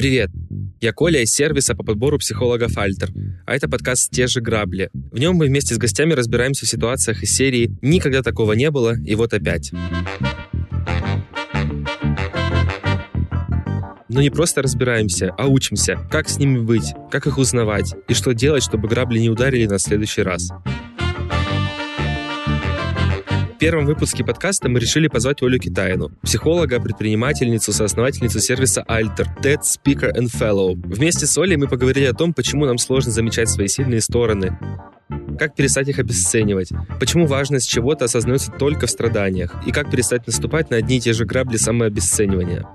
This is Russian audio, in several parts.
Привет! Я Коля из сервиса по подбору психолога «Фальтер», а это подкаст «Те же грабли». В нем мы вместе с гостями разбираемся в ситуациях из серии «Никогда такого не было, и вот опять». Но не просто разбираемся, а учимся, как с ними быть, как их узнавать и что делать, чтобы грабли не ударили нас в следующий раз первом выпуске подкаста мы решили позвать Олю Китаину, психолога, предпринимательницу, соосновательницу сервиса Alter, TED Speaker and Fellow. Вместе с Олей мы поговорили о том, почему нам сложно замечать свои сильные стороны, как перестать их обесценивать, почему важность чего-то осознается только в страданиях, и как перестать наступать на одни и те же грабли самообесценивания.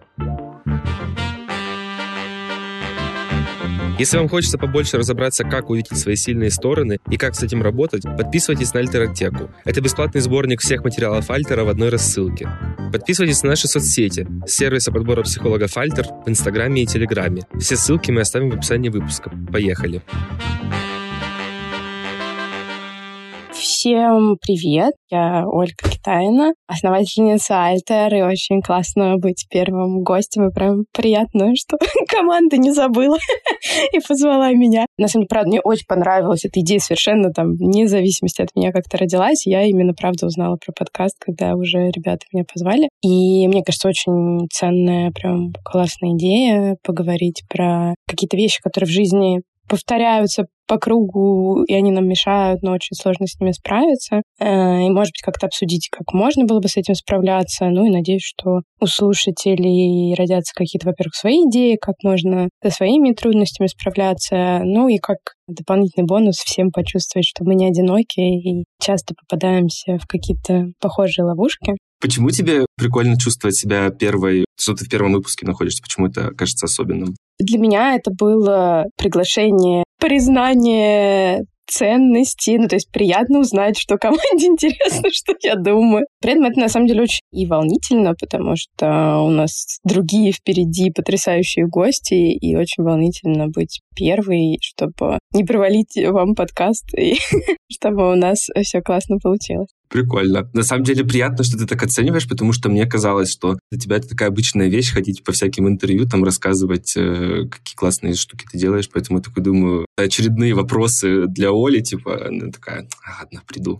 Если вам хочется побольше разобраться, как увидеть свои сильные стороны и как с этим работать, подписывайтесь на Альтеротеку. Это бесплатный сборник всех материалов Альтера в одной рассылке. Подписывайтесь на наши соцсети, сервиса подбора психолога Фальтер в Инстаграме и Телеграме. Все ссылки мы оставим в описании выпуска. Поехали! Всем привет! Я Ольга Китайна, основательница Альтер, и очень классно быть первым гостем, и прям приятно, что команда не забыла и позвала меня. На самом деле, правда, мне очень понравилась эта идея совершенно там, вне зависимости от меня как-то родилась. Я именно, правда, узнала про подкаст, когда уже ребята меня позвали. И мне кажется, очень ценная, прям классная идея поговорить про какие-то вещи, которые в жизни повторяются по кругу, и они нам мешают, но очень сложно с ними справиться. Э, и, может быть, как-то обсудить, как можно было бы с этим справляться. Ну и надеюсь, что у слушателей родятся какие-то, во-первых, свои идеи, как можно со своими трудностями справляться, ну и как дополнительный бонус всем почувствовать, что мы не одиноки и часто попадаемся в какие-то похожие ловушки. Почему тебе прикольно чувствовать себя первой, что ты в первом выпуске находишься? Почему это кажется особенным? Для меня это было приглашение, признание ценности. Ну, то есть приятно узнать, что команде интересно, что я думаю. При этом это на самом деле очень и волнительно, потому что у нас другие впереди потрясающие гости, и очень волнительно быть первой, чтобы не провалить вам подкаст, и чтобы у нас все классно получилось. Прикольно. На самом деле приятно, что ты так оцениваешь, потому что мне казалось, что для тебя это такая обычная вещь, ходить по всяким интервью, там рассказывать, э, какие классные штуки ты делаешь. Поэтому я такой думаю, очередные вопросы для Оли, типа, она такая, ладно, приду.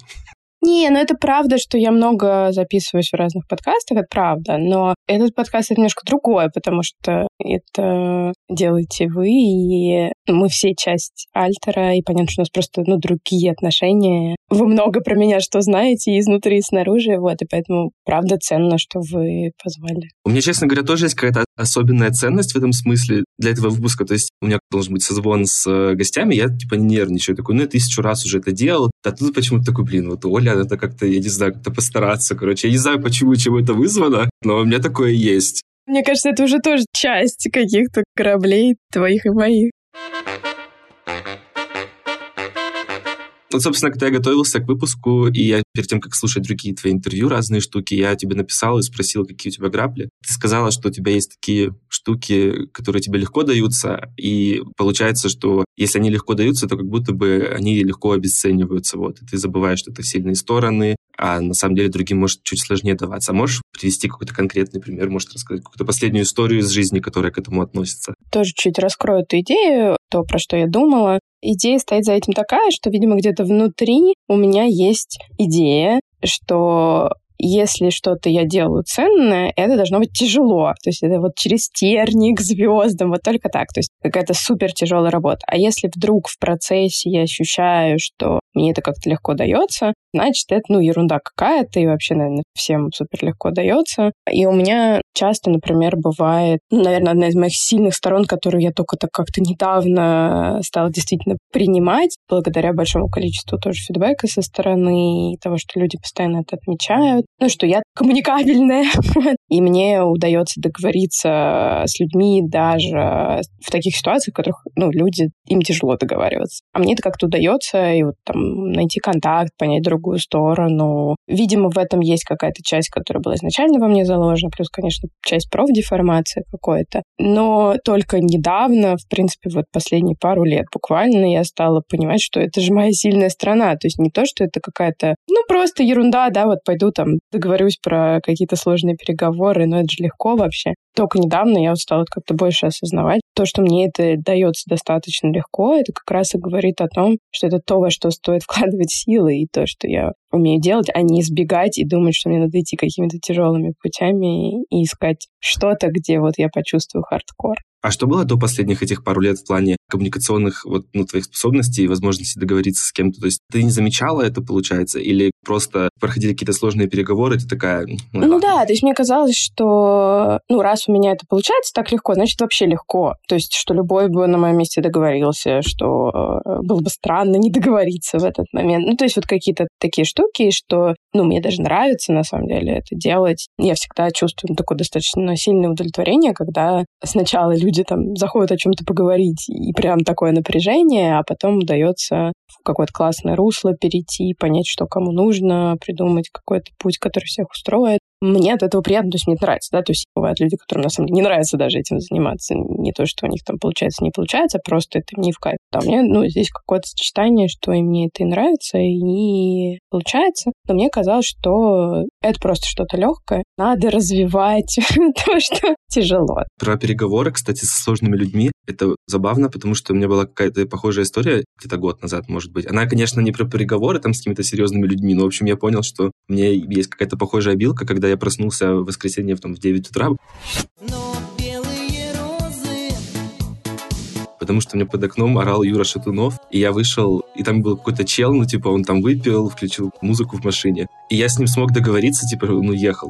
Не, ну это правда, что я много записываюсь в разных подкастах, это правда, но этот подкаст это немножко другое, потому что это делаете вы, и мы все часть Альтера, и понятно, что у нас просто ну, другие отношения. Вы много про меня что знаете изнутри, и снаружи, вот, и поэтому правда ценно, что вы позвали. У меня, честно говоря, тоже есть какая-то особенная ценность в этом смысле для этого выпуска. То есть у меня должен быть созвон с э, гостями, я типа нервничаю, такой, ну я тысячу раз уже это делал, а тут почему-то такой, блин, вот Оля надо как-то, я не знаю, как-то постараться, короче. Я не знаю, почему, чего это вызвано, но у меня такое есть. Мне кажется, это уже тоже часть каких-то кораблей твоих и моих. Вот, собственно, когда я готовился к выпуску, и я перед тем, как слушать другие твои интервью, разные штуки, я тебе написал и спросил, какие у тебя грабли. Ты сказала, что у тебя есть такие штуки, которые тебе легко даются, и получается, что если они легко даются, то как будто бы они легко обесцениваются. Вот, и ты забываешь, что это сильные стороны, а на самом деле другим может чуть сложнее даваться. Можешь привести какой-то конкретный пример, может рассказать какую-то последнюю историю из жизни, которая к этому относится? Тоже чуть раскрою эту идею, то, про что я думала идея стоит за этим такая, что, видимо, где-то внутри у меня есть идея, что если что-то я делаю ценное, это должно быть тяжело. То есть это вот через терник к звездам, вот только так. То есть какая-то супер тяжелая работа. А если вдруг в процессе я ощущаю, что мне это как-то легко дается, значит, это, ну, ерунда какая-то, и вообще, наверное, всем супер легко дается. И у меня часто, например, бывает, ну, наверное, одна из моих сильных сторон, которую я только так как-то недавно стала действительно принимать, благодаря большому количеству тоже фидбэка со стороны, того, что люди постоянно это отмечают, ну, что я коммуникабельная, и мне удается договориться с людьми даже в таких ситуациях, в которых, ну, люди, им тяжело договариваться. А мне это как-то удается, и вот там найти контакт, понять другую сторону. Видимо, в этом есть какая-то часть, которая была изначально во мне заложена, плюс, конечно, часть профдеформации какой-то. Но только недавно, в принципе, вот последние пару лет буквально я стала понимать, что это же моя сильная страна. То есть не то, что это какая-то, ну, просто ерунда, да, вот пойду там договорюсь про какие-то сложные переговоры, но это же легко вообще. Только недавно я вот стала как-то больше осознавать. То, что мне это дается достаточно легко, это как раз и говорит о том, что это то, во что стоит вкладывать силы, и то, что я умею делать, а не избегать и думать, что мне надо идти какими-то тяжелыми путями и искать что-то, где вот я почувствую хардкор. А что было до последних этих пару лет в плане коммуникационных вот, ну, твоих способностей и возможности договориться с кем-то? То есть ты не замечала это, получается? Или просто проходили какие-то сложные переговоры, ты такая... Ну, ну да, то есть мне казалось, что ну, раз у меня это получается так легко, значит, вообще легко. То есть, что любой бы на моем месте договорился, что э, было бы странно не договориться в этот момент. Ну, то есть вот какие-то такие штуки, что, ну, мне даже нравится, на самом деле, это делать. Я всегда чувствую ну, такое достаточно сильное удовлетворение, когда сначала люди там заходят о чем-то поговорить, и прям такое напряжение, а потом удается в какое-то классное русло перейти, понять, что кому нужно, придумать какой-то путь, который всех устроит. Мне от этого приятно, то есть мне это нравится, да, то есть бывают люди, которым на самом деле не нравится даже этим заниматься, не то, что у них там получается, не получается, просто это не в кайф. А мне, ну, здесь какое-то сочетание, что и мне это и нравится, и получается, но мне казалось, что это просто что-то легкое, надо развивать то, что тяжело. Про переговоры, кстати, со сложными людьми, это забавно, потому что у меня была какая-то похожая история где-то год назад, может быть. Она, конечно, не про переговоры там с какими-то серьезными людьми, но, в общем, я понял, что у меня есть какая-то похожая обилка, когда я проснулся в воскресенье там, в 9 утра. Потому что мне под окном орал Юра Шатунов, и я вышел, и там был какой-то чел, ну, типа, он там выпил, включил музыку в машине, и я с ним смог договориться, типа, ну, ехал.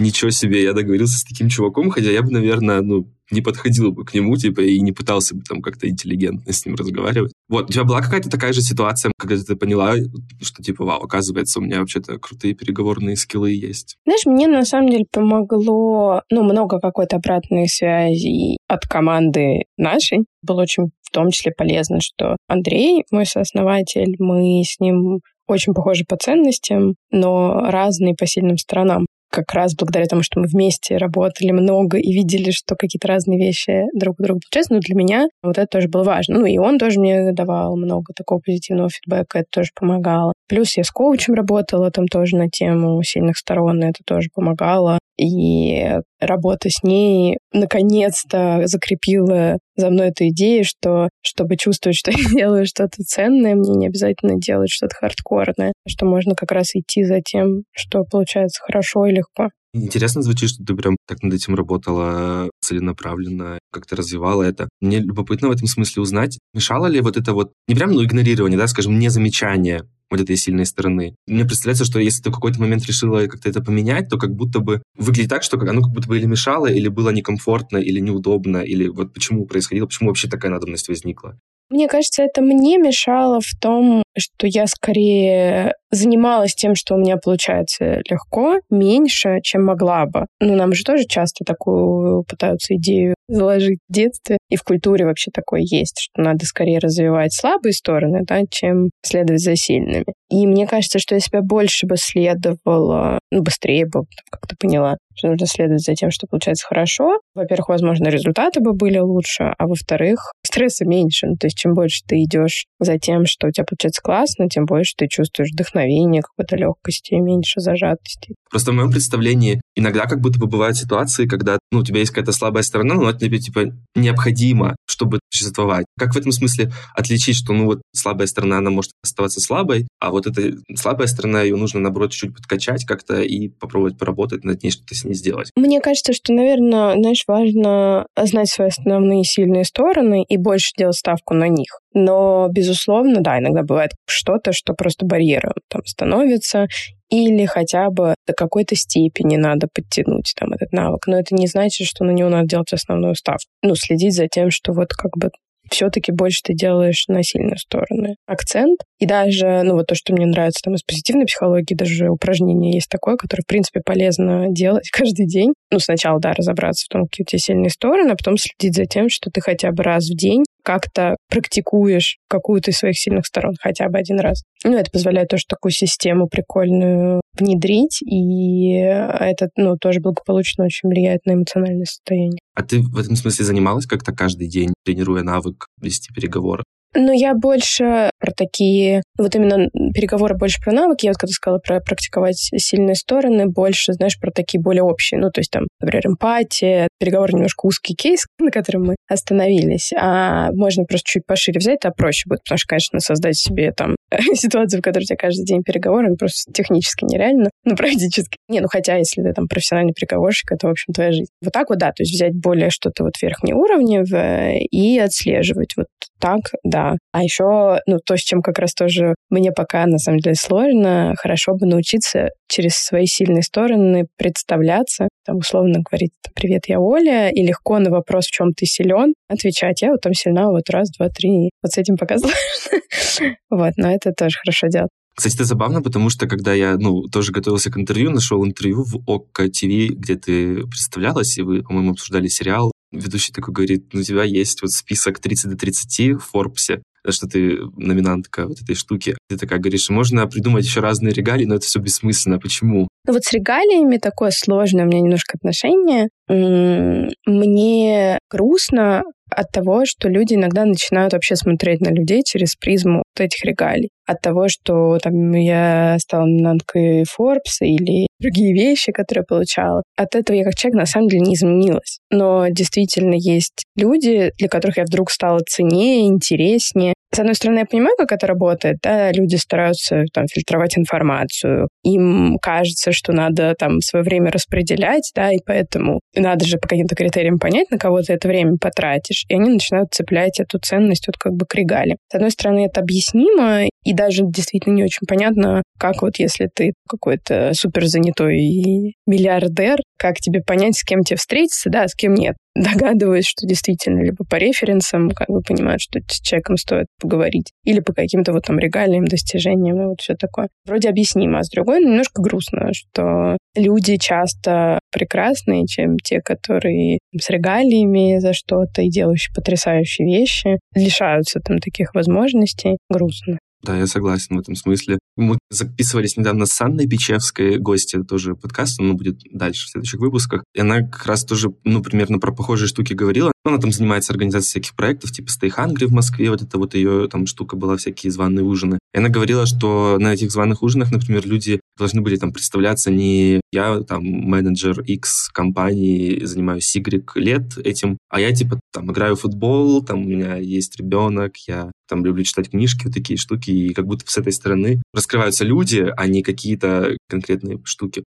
Ничего себе, я договорился с таким чуваком, хотя я бы, наверное, ну, не подходил бы к нему, типа, и не пытался бы там как-то интеллигентно с ним разговаривать. Вот, у тебя была какая-то такая же ситуация, когда ты поняла, что, типа, вау, оказывается, у меня вообще-то крутые переговорные скиллы есть? Знаешь, мне на самом деле помогло, ну, много какой-то обратной связи от команды нашей. Было очень в том числе полезно, что Андрей, мой сооснователь, мы с ним очень похожи по ценностям, но разные по сильным сторонам как раз благодаря тому, что мы вместе работали много и видели, что какие-то разные вещи друг у друга получаются. Но для меня вот это тоже было важно. Ну и он тоже мне давал много такого позитивного фидбэка, это тоже помогало. Плюс я с коучем работала там тоже на тему сильных сторон, и это тоже помогало. И работа с ней наконец-то закрепила за мной эту идею, что чтобы чувствовать, что я делаю что-то ценное, мне не обязательно делать что-то хардкорное, что можно как раз идти за тем, что получается хорошо и легко. Интересно звучит, что ты прям так над этим работала целенаправленно, как-то развивала это. Мне любопытно в этом смысле узнать, мешало ли вот это вот, не прям ну, игнорирование, да, скажем, не замечание вот этой сильной стороны. Мне представляется, что если ты в какой-то момент решила как-то это поменять, то как будто бы выглядит так, что оно как будто бы или мешало, или было некомфортно, или неудобно, или вот почему происходило, почему вообще такая надобность возникла. Мне кажется, это мне мешало в том, что я скорее занималась тем, что у меня получается легко, меньше, чем могла бы. Ну, нам же тоже часто такую пытаются идею заложить в детстве. И в культуре вообще такое есть, что надо скорее развивать слабые стороны, да, чем следовать за сильными. И мне кажется, что я себя больше бы следовала, ну, быстрее бы как-то поняла, что нужно следовать за тем, что получается хорошо. Во-первых, возможно, результаты бы были лучше, а во-вторых, стресса меньше. Ну, то есть чем больше ты идешь за тем, что у тебя получается классно, тем больше ты чувствуешь вдохновение, какой-то легкости, меньше зажатости. Просто в моем представлении иногда как будто бы бывают ситуации, когда ну, у тебя есть какая-то слабая сторона, но это тебе типа необходимо, чтобы существовать. Как в этом смысле отличить, что ну вот слабая сторона, она может оставаться слабой, а вот эта слабая сторона, ее нужно, наоборот, чуть-чуть подкачать как-то и попробовать поработать над ней, что-то с ней сделать? Мне кажется, что, наверное, знаешь, важно знать свои основные сильные стороны и больше делать ставку на них. Но, безусловно, да, иногда бывает что-то, что просто барьером там становится, или хотя бы до какой-то степени надо подтянуть там этот навык. Но это не значит, что на него надо делать основную ставку. Ну, следить за тем, что вот как бы все-таки больше ты делаешь на сильные стороны акцент. И даже, ну, вот то, что мне нравится там из позитивной психологии, даже упражнение есть такое, которое, в принципе, полезно делать каждый день. Ну, сначала, да, разобраться в том, какие у тебя сильные стороны, а потом следить за тем, что ты хотя бы раз в день как-то практикуешь какую-то из своих сильных сторон хотя бы один раз. Ну, это позволяет тоже такую систему прикольную внедрить, и это, ну, тоже благополучно очень влияет на эмоциональное состояние. А ты в этом смысле занималась как-то каждый день, тренируя навык вести переговоры? Ну, я больше про такие, вот именно переговоры больше про навыки. Я вот когда сказала про практиковать сильные стороны, больше, знаешь, про такие более общие. Ну, то есть там, например, эмпатия, переговоры немножко узкий кейс, на котором мы остановились. А можно просто чуть пошире взять, это проще будет, потому что, конечно, создать себе там ситуацию, в которой у тебя каждый день переговоры, просто технически нереально, ну, практически. Не, ну, хотя, если ты там профессиональный переговорщик, это, в общем, твоя жизнь. Вот так вот, да, то есть взять более что-то вот верхние уровни и отслеживать. Вот так, да. А еще, ну, то, с чем как раз тоже мне пока, на самом деле, сложно, хорошо бы научиться через свои сильные стороны представляться, там, условно говорить, привет, я Оля, и легко на вопрос, в чем ты силен, отвечать, я вот там сильна, вот раз, два, три. Вот с этим пока сложно. Вот, но это тоже хорошо делать. Кстати, это забавно, потому что когда я, ну, тоже готовился к интервью, нашел интервью в ОККО ТВ, где ты представлялась, и вы, по-моему, обсуждали сериал. Ведущий такой говорит, ну, у тебя есть вот список 30 до 30 в Форбсе, что ты номинантка вот этой штуки. Ты такая говоришь, можно придумать еще разные регалии, но это все бессмысленно. Почему? Ну вот с регалиями такое сложное у меня немножко отношение. Мне грустно от того, что люди иногда начинают вообще смотреть на людей через призму вот этих регалий. От того, что там я стала номинанткой Forbes или другие вещи, которые я получала. От этого я как человек на самом деле не изменилась. Но действительно есть люди, для которых я вдруг стала ценнее, интереснее. С одной стороны, я понимаю, как это работает. Да? Люди стараются там, фильтровать информацию. Им кажется, что надо там свое время распределять, да, и поэтому надо же по каким-то критериям понять, на кого ты это время потратишь. И они начинают цеплять эту ценность вот как бы к регале. С одной стороны, это объяснимо, и даже действительно не очень понятно, как вот если ты какой-то супер занятой миллиардер, как тебе понять, с кем тебе встретиться, да, с кем нет. Догадываюсь, что действительно либо по референсам как бы понимают, что с человеком стоит поговорить, или по каким-то вот там регалиям, достижениям и вот все такое. Вроде объяснимо, а с другой немножко грустно, что люди часто прекрасные, чем те, которые с регалиями за что-то и делающие потрясающие вещи, лишаются там таких возможностей. Грустно. Да, я согласен в этом смысле. Мы записывались недавно с Анной Печевской, гости тоже подкаста, он будет дальше в следующих выпусках. И она как раз тоже, ну, примерно про похожие штуки говорила. Она там занимается организацией всяких проектов, типа Stay Hungry в Москве, вот это вот ее там штука была, всякие званые ужины. И она говорила, что на этих званых ужинах, например, люди должны были там представляться не я там менеджер X компании, занимаюсь Y лет этим, а я типа там играю в футбол, там у меня есть ребенок, я там люблю читать книжки, вот такие штуки, и как будто с этой стороны раскрываются люди, а не какие-то конкретные штуки.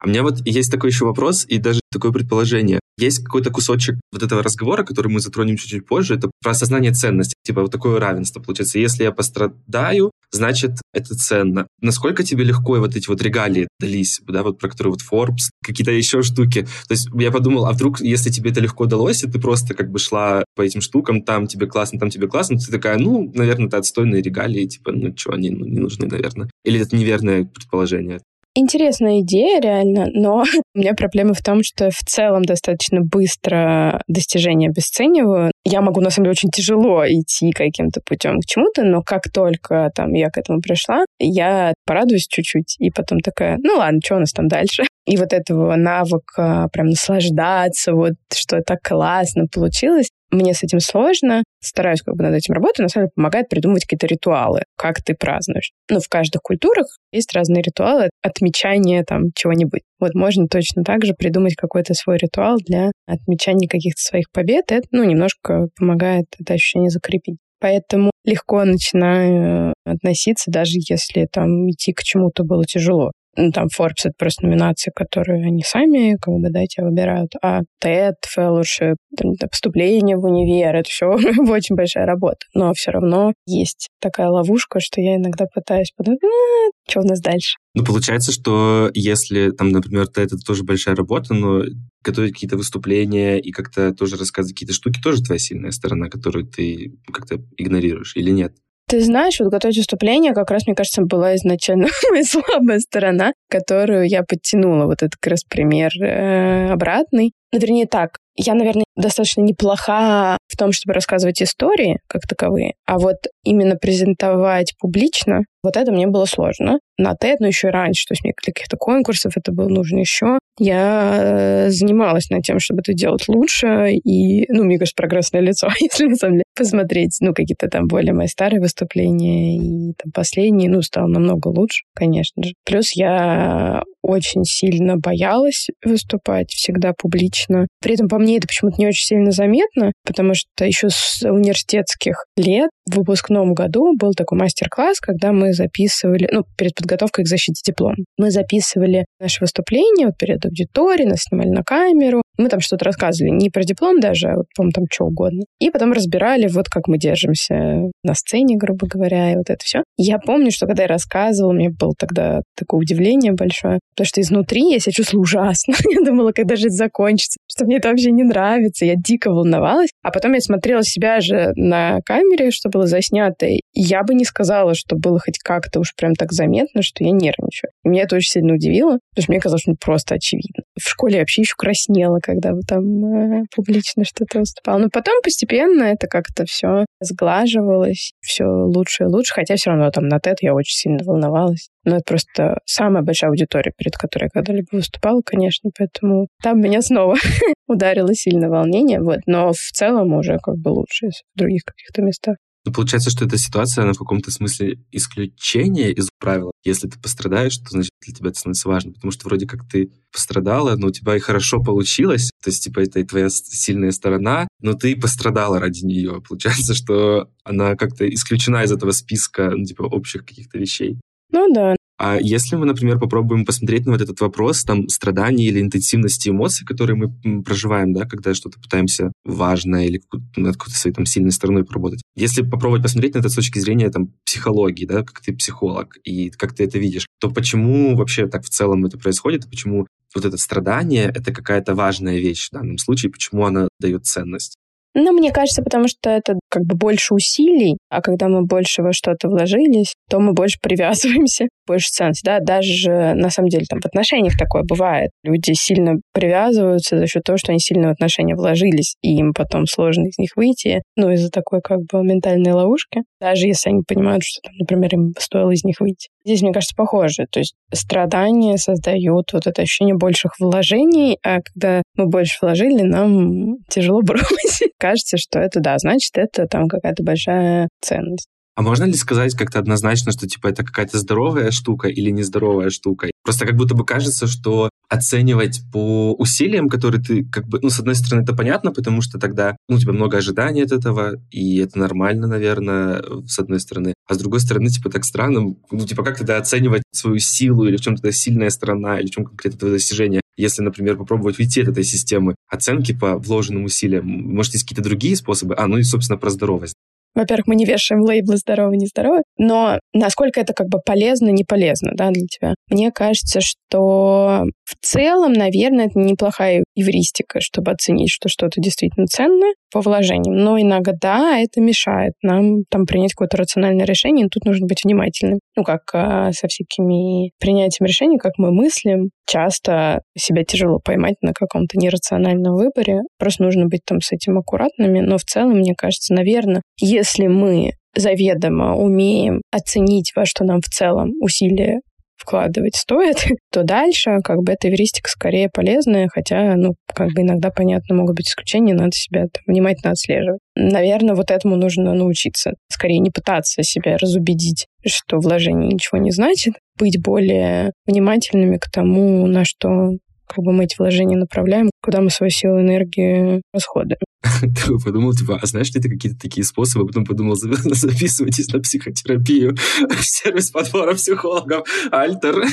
А у меня вот есть такой еще вопрос и даже такое предположение. Есть какой-то кусочек вот этого разговора, который мы затронем чуть-чуть позже, это про осознание ценности, типа вот такое равенство. Получается, если я пострадаю, значит, это ценно. Насколько тебе легко вот эти вот регалии дались, да, вот про которые вот Forbes, какие-то еще штуки. То есть я подумал, а вдруг, если тебе это легко далось, и ты просто как бы шла по этим штукам, там тебе классно, там тебе классно, ты такая, ну, наверное, это отстойные регалии, типа, ну, что, они ну, не нужны, наверное. Или это неверное предположение? Интересная идея, реально, но у меня проблема в том, что в целом достаточно быстро достижения обесцениваю. Я могу, на самом деле, очень тяжело идти каким-то путем к чему-то, но как только там я к этому пришла, я порадуюсь чуть-чуть, и потом такая, ну ладно, что у нас там дальше? И вот этого навыка прям наслаждаться, вот что так классно получилось, мне с этим сложно, стараюсь как бы над этим работать, на самом деле помогает придумывать какие-то ритуалы, как ты празднуешь. Ну, в каждых культурах есть разные ритуалы отмечания там чего-нибудь. Вот можно точно так же придумать какой-то свой ритуал для отмечания каких-то своих побед. Это, ну, немножко помогает это ощущение закрепить. Поэтому легко начинаю относиться, даже если там идти к чему-то было тяжело ну, там Forbes — это просто номинации, которые они сами, как бы, да, тебя выбирают, а TED, Fellowship, там, поступление в универ — это все очень большая работа. Но все равно есть такая ловушка, что я иногда пытаюсь подумать, а, что у нас дальше? Ну, получается, что если, там, например, TED — это тоже большая работа, но готовить какие-то выступления и как-то тоже рассказывать какие-то штуки тоже твоя сильная сторона, которую ты как-то игнорируешь или нет? Ты знаешь, вот готовить выступление как раз, мне кажется, была изначально моя слабая сторона, которую я подтянула. Вот это как раз пример э, обратный. Ну, вернее так, я, наверное, достаточно неплоха в том, чтобы рассказывать истории как таковые, а вот именно презентовать публично, вот это мне было сложно. На TED, но еще и раньше, то есть мне для каких-то конкурсов это было нужно еще. Я э, занималась над тем, чтобы это делать лучше, и, ну, мне кажется, прогрессное лицо, если на самом деле посмотреть, ну, какие-то там более мои старые выступления и там последние, ну, стало намного лучше, конечно же. Плюс я очень сильно боялась выступать всегда публично. При этом по мне это почему-то не очень сильно заметно, потому что еще с университетских лет в выпускном году был такой мастер-класс, когда мы записывали, ну, перед подготовкой к защите диплома. Мы записывали наше выступление вот перед аудиторией, нас снимали на камеру. Мы там что-то рассказывали, не про диплом даже, а вот, по-моему, там что угодно. И потом разбирали, вот как мы держимся на сцене, грубо говоря, и вот это все. Я помню, что когда я рассказывала, мне было тогда такое удивление большое, потому что изнутри я себя чувствовала ужасно. я думала, когда же это закончится, что мне это вообще не нравится. Я дико волновалась. А потом я смотрела себя же на камере, что было заснято. И я бы не сказала, что было хоть как-то уж прям так заметно, что я нервничаю. И меня это очень сильно удивило, потому что мне казалось, что ну, просто очевидно. В школе я вообще еще краснела, когда вот там э, публично что-то выступала. Но потом постепенно это как-то все сглаживалось, все лучше и лучше. Хотя все равно там на TED я очень сильно волновалась. Но это просто самая большая аудитория, перед которой я когда-либо выступала, конечно, поэтому там меня снова ударило сильно волнение, вот, но в целом уже как бы лучше в других каких-то местах. Ну, получается, что эта ситуация, она в каком-то смысле исключение из правила. Если ты пострадаешь, то, значит, для тебя это становится важно, потому что вроде как ты пострадала, но у тебя и хорошо получилось, то есть, типа, это и твоя сильная сторона, но ты пострадала ради нее. Получается, что она как-то исключена из этого списка, ну, типа, общих каких-то вещей. Ну да. А если мы, например, попробуем посмотреть на вот этот вопрос там страданий или интенсивности эмоций, которые мы проживаем, да, когда что-то пытаемся важное или над какой-то своей там сильной стороной поработать. Если попробовать посмотреть на это с точки зрения там психологии, да, как ты психолог и как ты это видишь, то почему вообще так в целом это происходит, почему вот это страдание — это какая-то важная вещь в данном случае, почему она дает ценность? Ну, мне кажется, потому что это как бы больше усилий, а когда мы больше во что-то вложились, то мы больше привязываемся, больше ценности, да, даже на самом деле там в отношениях такое бывает. Люди сильно привязываются за счет того, что они сильно в отношения вложились, и им потом сложно из них выйти, ну, из-за такой как бы ментальной ловушки, даже если они понимают, что, там, например, им стоило из них выйти. Здесь, мне кажется, похоже. То есть страдания создают вот это ощущение больших вложений, а когда мы больше вложили, нам тяжело бросить. Кажется, что это, да, значит, это там какая-то большая ценность. А можно ли сказать как-то однозначно, что типа это какая-то здоровая штука или нездоровая штука? Просто как будто бы кажется, что оценивать по усилиям, которые ты как бы, ну, с одной стороны, это понятно, потому что тогда, ну, у тебя много ожиданий от этого, и это нормально, наверное, с одной стороны. А с другой стороны, типа, так странно, ну, типа, как тогда оценивать свою силу или в чем тогда сильная сторона, или в чем конкретно твое достижение? Если, например, попробовать уйти от этой системы оценки по вложенным усилиям, может, есть какие-то другие способы? А, ну и, собственно, про здоровость. Во-первых, мы не вешаем лейблы здоровый, нездоровый, но насколько это как бы полезно, не полезно, да, для тебя. Мне кажется, что в целом, наверное, это неплохая эвристика, чтобы оценить, что что-то действительно ценное по вложениям. Но иногда это мешает нам там принять какое-то рациональное решение, и тут нужно быть внимательным. Ну, как а, со всякими принятием решений, как мы мыслим, часто себя тяжело поймать на каком-то нерациональном выборе. Просто нужно быть там с этим аккуратными. Но в целом, мне кажется, наверное, если мы заведомо умеем оценить, во что нам в целом усилия вкладывать стоит, то дальше как бы эта эвристика скорее полезная, хотя, ну, как бы иногда, понятно, могут быть исключения, надо себя там внимательно отслеживать. Наверное, вот этому нужно научиться. Скорее не пытаться себя разубедить, что вложение ничего не значит, быть более внимательными к тому, на что как бы мы эти вложения направляем, куда мы свою силу и энергию расходуем. Ты подумал, типа, а знаешь ли ты какие-то такие способы? Потом подумал, записывайтесь на психотерапию, сервис подбора психологов, Альтер.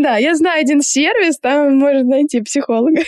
Да, я знаю один сервис, там можно найти психолога.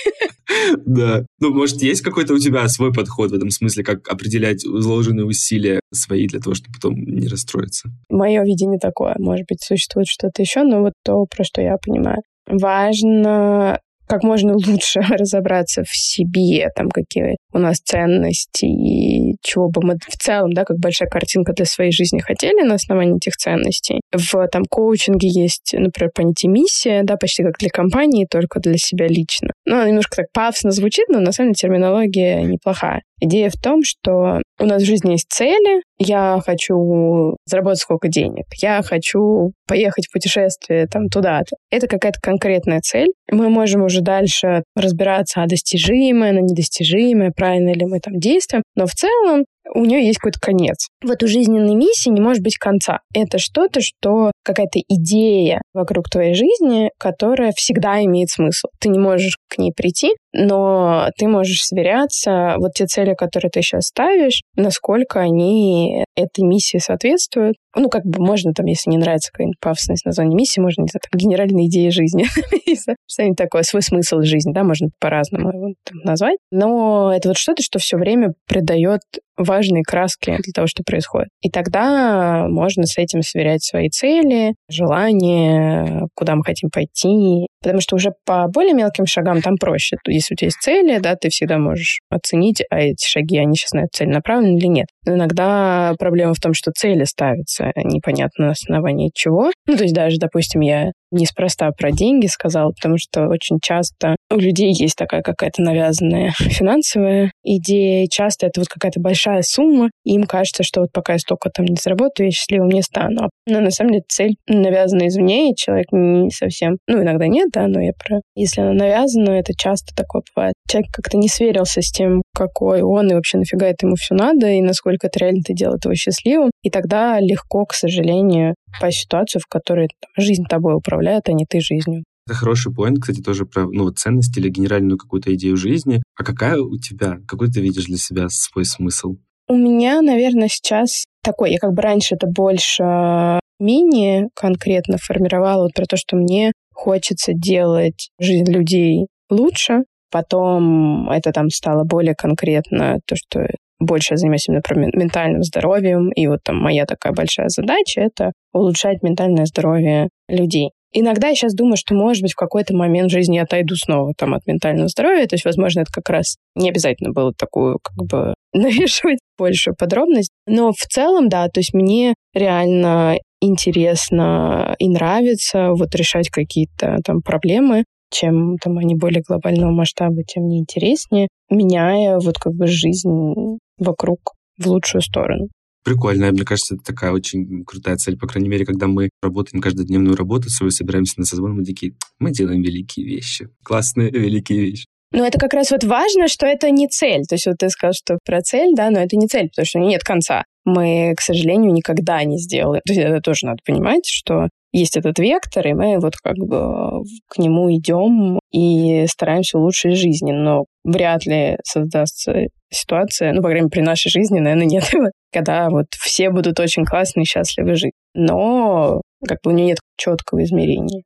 Да. Ну, может, есть какой-то у тебя свой подход в этом смысле, как определять вложенные усилия свои для того, чтобы потом не расстроиться? Мое видение такое. Может быть, существует что-то еще, но вот то, про что я понимаю важно как можно лучше разобраться в себе, там, какие у нас ценности и чего бы мы в целом, да, как большая картинка для своей жизни хотели на основании этих ценностей. В там коучинге есть, например, понятие миссия, да, почти как для компании, только для себя лично. Ну, немножко так пафосно звучит, но на самом деле терминология неплохая. Идея в том, что у нас в жизни есть цели. Я хочу заработать сколько денег. Я хочу поехать в путешествие там туда-то. Это какая-то конкретная цель. Мы можем уже дальше разбираться, а достижимое, она недостижимое, правильно ли мы там действуем. Но в целом у нее есть какой-то конец. В эту жизненной миссии не может быть конца. Это что-то, что какая-то идея вокруг твоей жизни, которая всегда имеет смысл. Ты не можешь к ней прийти, но ты можешь сверяться, вот те цели, которые ты сейчас ставишь, насколько они этой миссии соответствуют. Ну, как бы можно там, если не нравится какая-нибудь пафосность названия миссии, можно, не знаю, там, генеральная идея жизни. Что-нибудь такое, свой смысл жизни, да, можно по-разному его там назвать. Но это вот что-то, что все время придает важные краски для того, что происходит. И тогда можно с этим сверять свои цели, желания, куда мы хотим пойти. Потому что уже по более мелким шагам там проще. Если у тебя есть цели, да, ты всегда можешь оценить, а эти шаги, они сейчас на эту цель направлены или нет. Но иногда проблема в том, что цели ставятся непонятно на основании чего. Ну, то есть даже, допустим, я неспроста про деньги сказала, потому что очень часто у людей есть такая какая-то навязанная финансовая идея, и часто это вот какая-то большая сумма, и им кажется, что вот пока я столько там не заработаю, я счастливым не стану. Но на самом деле цель навязана извне, и человек не совсем... Ну, иногда нет, да, но я про... Если она навязана, это часто такое бывает. Человек как-то не сверился с тем, какой он, и вообще нафига это ему все надо, и насколько это реально ты делает его счастливым. И тогда легко, к сожалению, попасть в ситуацию, в которой там, жизнь тобой управляет, а не ты жизнью. Это хороший поинт, кстати, тоже про ну, вот ценность или генеральную какую-то идею жизни. А какая у тебя, какой ты видишь для себя свой смысл? У меня, наверное, сейчас такой, я как бы раньше это больше менее конкретно формировала вот про то, что мне хочется делать жизнь людей лучше. Потом это там стало более конкретно, то, что больше занимаюсь именно про ментальным здоровьем. И вот там моя такая большая задача — это улучшать ментальное здоровье людей. Иногда я сейчас думаю, что, может быть, в какой-то момент жизни я отойду снова там от ментального здоровья. То есть, возможно, это как раз не обязательно было такую, как бы, навешивать большую подробность. Но в целом, да, то есть мне реально интересно и нравится вот решать какие-то там проблемы, чем там они более глобального масштаба, тем мне интереснее, меняя вот как бы жизнь вокруг в лучшую сторону. Прикольно. Мне кажется, это такая очень крутая цель. По крайней мере, когда мы работаем каждодневную работу свою, собираемся на созвон, мы такие, мы делаем великие вещи. Классные великие вещи. Но это как раз вот важно, что это не цель. То есть вот ты сказал, что про цель, да, но это не цель, потому что у нее нет конца. Мы, к сожалению, никогда не сделаем. То есть это тоже надо понимать, что есть этот вектор, и мы вот как бы к нему идем и стараемся улучшить жизнь. Но вряд ли создастся ситуация, ну, по крайней мере, при нашей жизни, наверное, нет, когда вот все будут очень классные и счастливы жить. Но как бы у нее нет четкого измерения.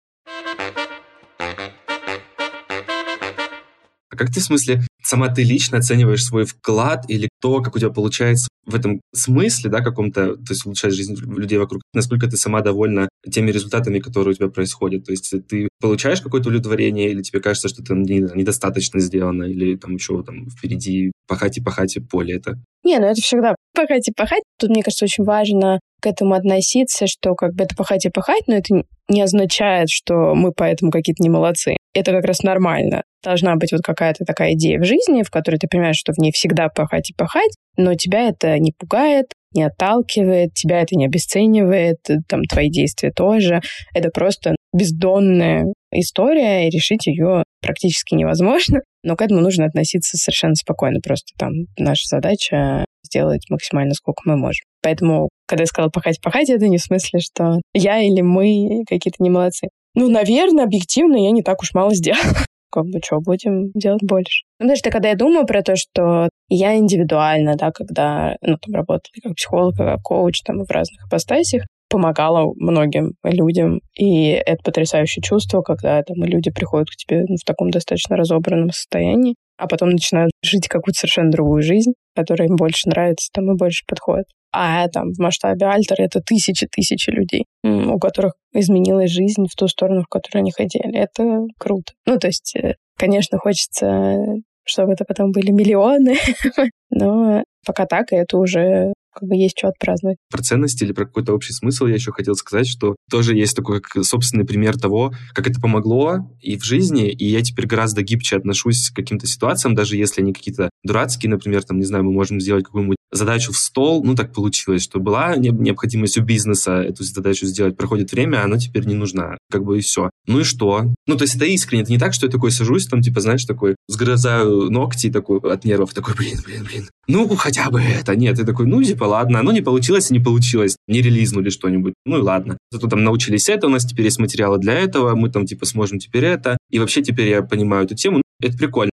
А как ты, в смысле, сама ты лично оцениваешь свой вклад или то, как у тебя получается в этом смысле, да, каком-то, то есть улучшать жизнь людей вокруг, насколько ты сама довольна теми результатами, которые у тебя происходят. То есть ты получаешь какое-то удовлетворение или тебе кажется, что это недостаточно сделано, или там еще там впереди пахать и пахать и поле это? Не, ну это всегда пахать и пахать. Тут, мне кажется, очень важно к этому относиться, что как бы это пахать и пахать, но это не означает, что мы поэтому какие-то не молодцы. Это как раз нормально. Должна быть вот какая-то такая идея в жизни, в которой ты понимаешь, что в ней всегда пахать и пахать, но тебя это не пугает, не отталкивает, тебя это не обесценивает, там твои действия тоже. Это просто бездонная история, и решить ее практически невозможно. Но к этому нужно относиться совершенно спокойно. Просто там наша задача сделать максимально, сколько мы можем. Поэтому, когда я сказала пахать-пахать, это не в смысле, что я или мы какие-то не молодцы. Ну, наверное, объективно я не так уж мало сделала. Как бы что, будем делать больше. Ну, даже когда я думаю про то, что я индивидуально, да, когда, ну, там, работала как психолог, как коуч, там, в разных ипостасях, помогала многим людям. И это потрясающее чувство, когда там люди приходят к тебе ну, в таком достаточно разобранном состоянии, а потом начинают жить какую-то совершенно другую жизнь, которая им больше нравится, там и больше подходит. А там в масштабе Альтера это тысячи-тысячи людей, у которых изменилась жизнь в ту сторону, в которую они хотели. Это круто. Ну, то есть, э, конечно, хочется, чтобы это потом были миллионы, но пока так, и это уже как бы есть что отпраздновать. Про ценности или про какой-то общий смысл я еще хотел сказать, что тоже есть такой как собственный пример того, как это помогло и в жизни, и я теперь гораздо гибче отношусь к каким-то ситуациям, даже если они какие-то дурацкие, например, там, не знаю, мы можем сделать какую-нибудь задачу в стол, ну, так получилось, что была необходимость у бизнеса эту задачу сделать, проходит время, она теперь не нужна, как бы и все. Ну и что? Ну, то есть это искренне, это не так, что я такой сажусь, там, типа, знаешь, такой, сгрызаю ногти такой от нервов, такой, блин, блин, блин, ну, хотя бы это. Нет, ты такой, ну, типа, ладно, ну, не получилось не получилось, не релизнули что-нибудь, ну и ладно. Зато там научились это, у нас теперь есть материалы для этого, мы там, типа, сможем теперь это, и вообще теперь я понимаю эту тему, это прикольно.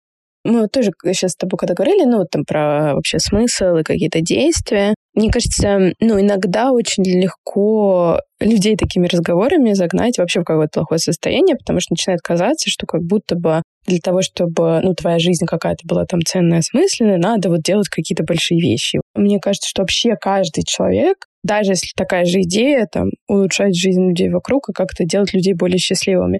Мы вот тоже сейчас с тобой когда говорили, ну, там про вообще смысл и какие-то действия. Мне кажется, ну, иногда очень легко людей такими разговорами загнать вообще в какое-то плохое состояние, потому что начинает казаться, что как будто бы для того, чтобы, ну, твоя жизнь какая-то была там ценная, осмысленная, надо вот делать какие-то большие вещи. Мне кажется, что вообще каждый человек даже если такая же идея, там, улучшать жизнь людей вокруг и как-то делать людей более счастливыми,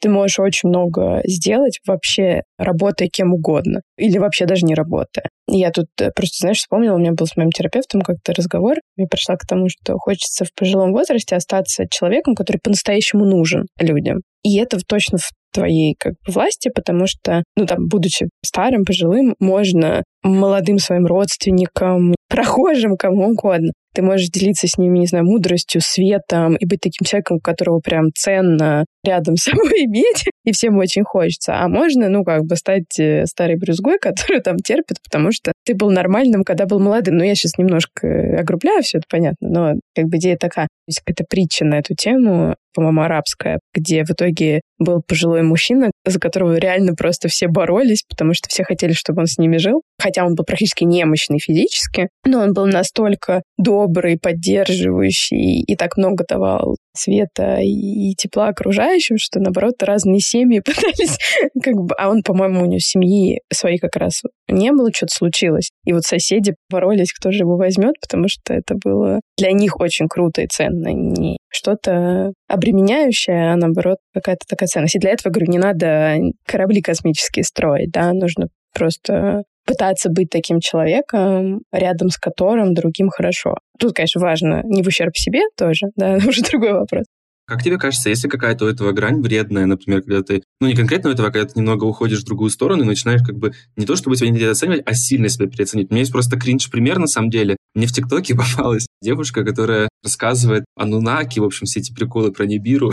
ты можешь очень много сделать вообще работая кем угодно. Или вообще даже не работая. Я тут э, просто, знаешь, вспомнила, у меня был с моим терапевтом как-то разговор. Я пришла к тому, что хочется в пожилом возрасте остаться человеком, который по-настоящему нужен людям. И это точно в твоей как бы власти, потому что, ну там, будучи старым, пожилым, можно молодым своим родственникам, прохожим, кому угодно. Ты можешь делиться с ними, не знаю, мудростью, светом и быть таким человеком, которого прям ценно рядом с собой иметь, и всем очень хочется. А можно, ну, как бы стать э, старой брюзгой, который там терпит, потому что ты был нормальным, когда был молодым. Ну, я сейчас немножко э, огрубляю, все это понятно, но как бы идея такая. Есть какая-то притча на эту тему, по-моему, арабская, где в итоге был пожилой мужчина, за которого реально просто все боролись, потому что все хотели, чтобы он с ними жил. Хотя он был практически немощный физически, но он был настолько добрый, поддерживающий и так много давал света и тепла окружающим, что, наоборот, разные семьи пытались как бы... А он, по-моему, у него семьи своей как раз не было, что-то случилось. И вот соседи боролись, кто же его возьмет, потому что это было для них очень круто и ценно. Не что-то обременяющее, а наоборот какая-то такая ценность. И для этого, говорю, не надо корабли космические строить, да, нужно просто пытаться быть таким человеком, рядом с которым другим хорошо. Тут, конечно, важно не в ущерб себе тоже, да, уже другой вопрос. Как тебе кажется, если какая-то у этого грань вредная, например, когда ты, ну не конкретно у этого, а когда ты немного уходишь в другую сторону и начинаешь как бы не то, чтобы себя недооценивать, а сильно себя переоценить. У меня есть просто кринж-пример, на самом деле. Мне в ТикТоке попалась девушка, которая рассказывает о Нунаке, в общем, все эти приколы про Нибиру.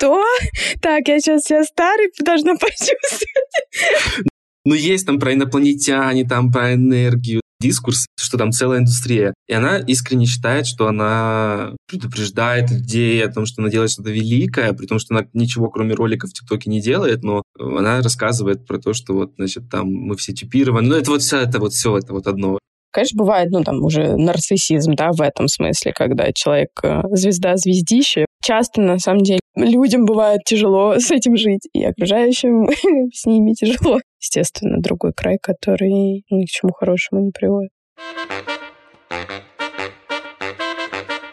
Что? Так, я сейчас себя старый должна почувствовать. Ну, есть там про инопланетяне, там про энергию, дискурс, что там целая индустрия. И она искренне считает, что она предупреждает людей о том, что она делает что-то великое, при том, что она ничего, кроме роликов в ТикТоке, не делает, но она рассказывает про то, что вот, значит, там мы все чипированы. Ну, это вот все, это вот все, это вот одно. Конечно, бывает, ну, там уже нарциссизм, да, в этом смысле, когда человек э, звезда звездище. Часто, на самом деле, людям бывает тяжело с этим жить, и окружающим с ними тяжело. Естественно, другой край, который ни к чему хорошему не приводит.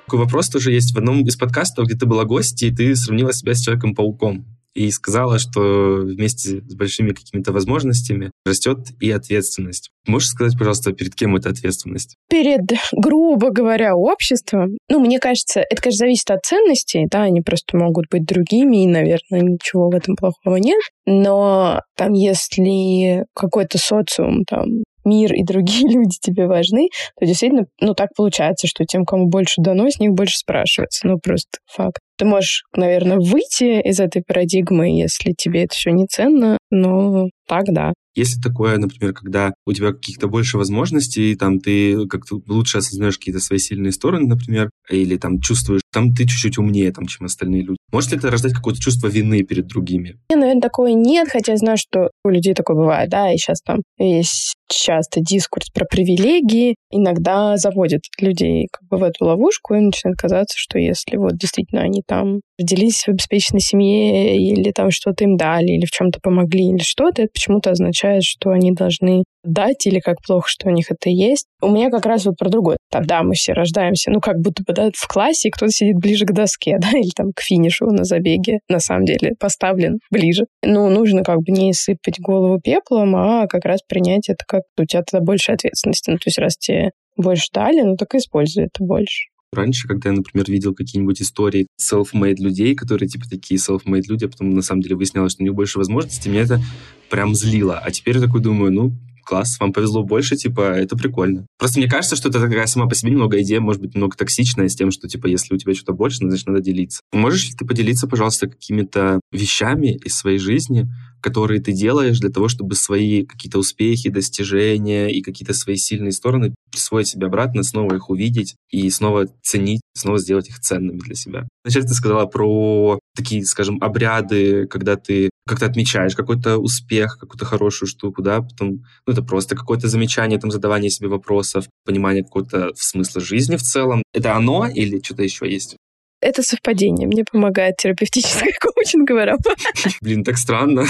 Такой вопрос тоже есть в одном из подкастов, где ты была гостьей, и ты сравнила себя с Человеком-пауком и сказала, что вместе с большими какими-то возможностями растет и ответственность. Можешь сказать, пожалуйста, перед кем эта ответственность? Перед, грубо говоря, обществом. Ну, мне кажется, это, конечно, зависит от ценностей, да, они просто могут быть другими, и, наверное, ничего в этом плохого нет. Но там, если какой-то социум там мир и другие люди тебе важны, то действительно, ну, так получается, что тем, кому больше дано, с них больше спрашивается. Ну, просто факт. Ты можешь, наверное, выйти из этой парадигмы, если тебе это все не ценно, но так да. Есть ли такое, например, когда у тебя каких-то больше возможностей, там ты как-то лучше осознаешь какие-то свои сильные стороны, например, или там чувствуешь, там ты чуть-чуть умнее, там, чем остальные люди. Может ли это рождать какое-то чувство вины перед другими? Нет, наверное, такое нет, хотя я знаю, что у людей такое бывает, да, и сейчас там есть часто дискурс про привилегии, иногда заводят людей как бы в эту ловушку, и начинает казаться, что если вот действительно они там родились в обеспеченной семье, или там что-то им дали, или в чем-то помогли, или что-то, это почему-то означает, что они должны дать, или как плохо, что у них это есть. У меня как раз вот про другое. Тогда мы все рождаемся, ну, как будто бы, да, в классе, кто-то сидит ближе к доске, да, или там к финишу на забеге, на самом деле, поставлен ближе. Ну, нужно как бы не сыпать голову пеплом, а как раз принять это как у тебя тогда больше ответственности. Ну, то есть раз тебе больше дали, ну так и используй это больше. Раньше, когда я, например, видел какие-нибудь истории self-made людей, которые типа такие self-made люди, а потом на самом деле выяснялось, что у них больше возможностей, меня это прям злило. А теперь я такой думаю, ну, класс, вам повезло больше, типа, это прикольно. Просто мне кажется, что это такая сама по себе немного идея, может быть, немного токсичная с тем, что, типа, если у тебя что-то больше, значит, надо делиться. Можешь ли ты поделиться, пожалуйста, какими-то вещами из своей жизни, которые ты делаешь для того, чтобы свои какие-то успехи, достижения и какие-то свои сильные стороны присвоить себе обратно, снова их увидеть и снова ценить, снова сделать их ценными для себя. Вначале ты сказала про такие, скажем, обряды, когда ты как-то отмечаешь какой-то успех, какую-то хорошую штуку, да, потом, ну, это просто какое-то замечание, там, задавание себе вопросов, понимание какого-то смысла жизни в целом. Это оно или что-то еще есть? Это совпадение. Мне помогает терапевтическая коучинговая работа. Блин, так странно.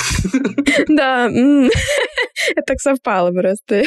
Да, это так совпало просто.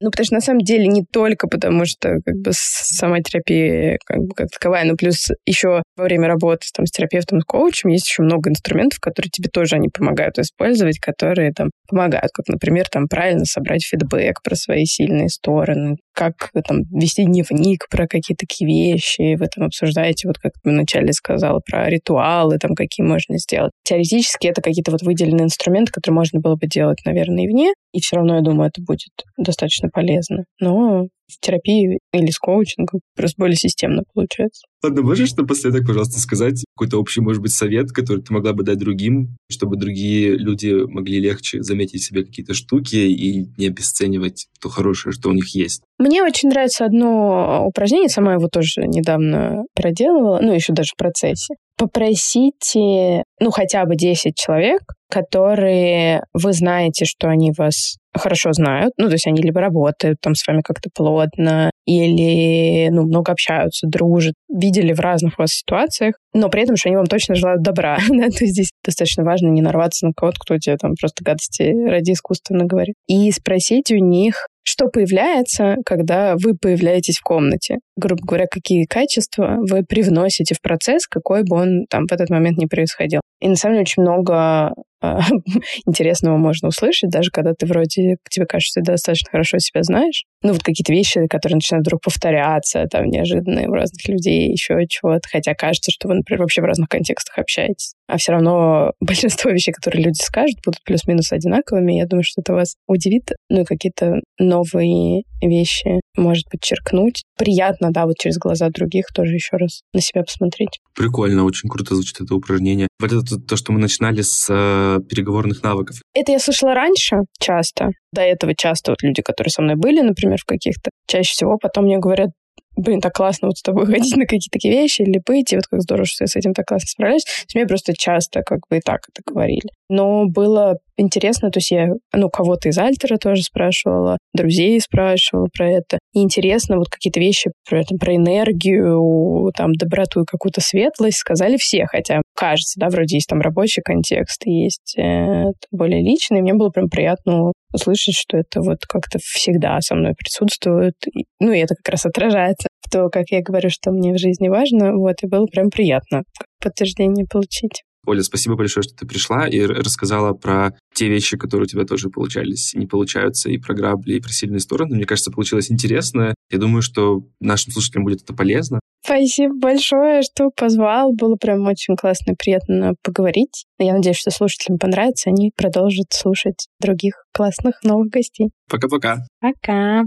Ну, потому что на самом деле не только потому, что как бы сама терапия как бы как таковая, но плюс еще во время работы там, с терапевтом, с коучем есть еще много инструментов, которые тебе тоже они помогают использовать, которые там помогают, как, например, там правильно собрать фидбэк про свои сильные стороны, как там вести дневник про какие-то такие вещи, вы там обсуждаете, вот как ты вначале сказала, про ритуалы, там какие можно сделать. Теоретически это какие-то вот выделенные инструменты, которые можно было бы делать, наверное, и вне, и все равно, я думаю, это будет достаточно полезно. Но в терапии или с коучингом просто более системно получается. Ладно, можешь напоследок, пожалуйста, сказать какой-то общий, может быть, совет, который ты могла бы дать другим, чтобы другие люди могли легче заметить себе какие-то штуки и не обесценивать то хорошее, что у них есть? Мне очень нравится одно упражнение, сама его тоже недавно проделывала, ну, еще даже в процессе. Попросите, ну, хотя бы 10 человек, которые вы знаете, что они вас хорошо знают, ну, то есть они либо работают там с вами как-то плотно, или, ну, много общаются, дружат, видели в разных вас ситуациях, но при этом, что они вам точно желают добра, да, то есть здесь достаточно важно не нарваться на кого-то, кто тебе там просто гадости ради искусственно говорит. И спросить у них, что появляется, когда вы появляетесь в комнате? Грубо говоря, какие качества вы привносите в процесс, какой бы он там в этот момент не происходил. И на самом деле очень много интересного можно услышать, даже когда ты вроде, тебе кажется, ты достаточно хорошо себя знаешь. Ну, вот какие-то вещи, которые начинают вдруг повторяться, там, неожиданные у разных людей, еще чего-то. Хотя кажется, что вы, например, вообще в разных контекстах общаетесь. А все равно большинство вещей, которые люди скажут, будут плюс-минус одинаковыми. Я думаю, что это вас удивит. Ну, и какие-то новые вещи, может подчеркнуть. Приятно, да, вот через глаза других тоже еще раз на себя посмотреть. Прикольно, очень круто звучит это упражнение. Вот это то, что мы начинали с э, переговорных навыков. Это я слышала раньше часто. До этого часто вот люди, которые со мной были, например, в каких-то, чаще всего потом мне говорят, блин, так классно вот с тобой ходить на какие-то такие вещи или быть, и вот как здорово, что я с этим так классно справляюсь. То есть мне просто часто как бы и так это говорили. Но было интересно, то есть я, ну, кого-то из Альтера тоже спрашивала, друзей спрашивала про это. И интересно, вот какие-то вещи про, там, про энергию, там, доброту и какую-то светлость сказали все, хотя кажется, да, вроде есть там рабочий контекст, есть э, более личный. Мне было прям приятно услышать, что это вот как-то всегда со мной присутствует. Ну, и это как раз отражается в то, как я говорю, что мне в жизни важно. Вот, и было прям приятно подтверждение получить. Оля, спасибо большое, что ты пришла и рассказала про те вещи, которые у тебя тоже получались, не получаются, и про грабли, и про сильные стороны. Мне кажется, получилось интересно. Я думаю, что нашим слушателям будет это полезно. Спасибо большое, что позвал. Было прям очень классно и приятно поговорить. Я надеюсь, что слушателям понравится. Они продолжат слушать других классных новых гостей. Пока-пока. Пока.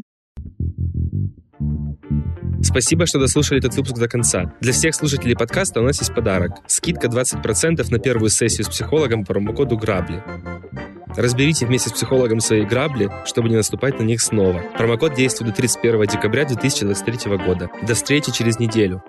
Спасибо, что дослушали этот выпуск до конца. Для всех слушателей подкаста у нас есть подарок. Скидка 20% на первую сессию с психологом по промокоду «Грабли». Разберите вместе с психологом свои грабли, чтобы не наступать на них снова. Промокод действует до 31 декабря 2023 года. До встречи через неделю.